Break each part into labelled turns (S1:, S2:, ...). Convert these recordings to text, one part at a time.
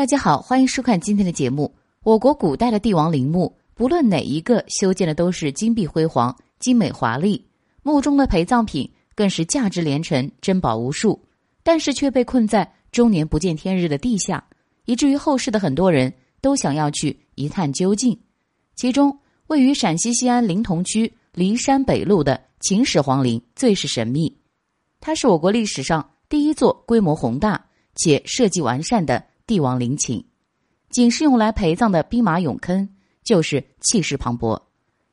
S1: 大家好，欢迎收看今天的节目。我国古代的帝王陵墓，不论哪一个修建的都是金碧辉煌、精美华丽，墓中的陪葬品更是价值连城、珍宝无数，但是却被困在终年不见天日的地下，以至于后世的很多人都想要去一探究竟。其中，位于陕西西安临潼区骊山北麓的秦始皇陵最是神秘，它是我国历史上第一座规模宏大且设计完善的。帝王陵寝，仅是用来陪葬的兵马俑坑，就是气势磅礴。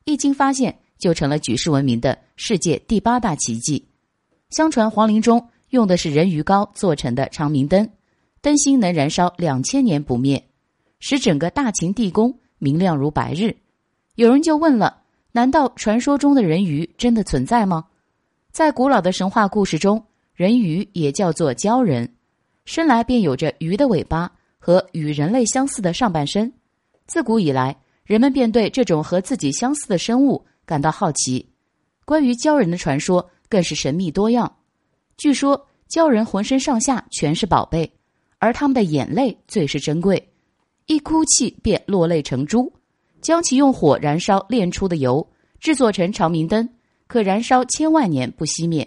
S1: 一经发现，就成了举世闻名的世界第八大奇迹。相传皇陵中用的是人鱼膏做成的长明灯，灯芯能燃烧两千年不灭，使整个大秦地宫明亮如白日。有人就问了：难道传说中的人鱼真的存在吗？在古老的神话故事中，人鱼也叫做鲛人。生来便有着鱼的尾巴和与人类相似的上半身，自古以来，人们便对这种和自己相似的生物感到好奇。关于鲛人的传说更是神秘多样。据说，鲛人浑身上下全是宝贝，而他们的眼泪最是珍贵，一哭泣便落泪成珠。将其用火燃烧炼出的油制作成长明灯，可燃烧千万年不熄灭。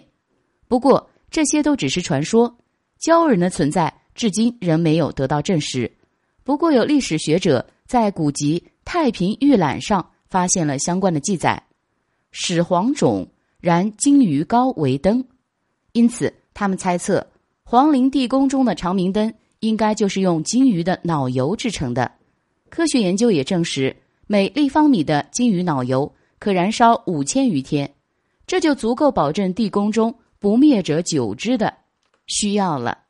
S1: 不过，这些都只是传说。鲛人的存在至今仍没有得到证实，不过有历史学者在古籍《太平御览》上发现了相关的记载：始皇种燃金鱼膏为灯，因此他们猜测皇陵地宫中的长明灯应该就是用金鱼的脑油制成的。科学研究也证实，每立方米的金鱼脑油可燃烧五千余天，这就足够保证地宫中不灭者久之的。需要了。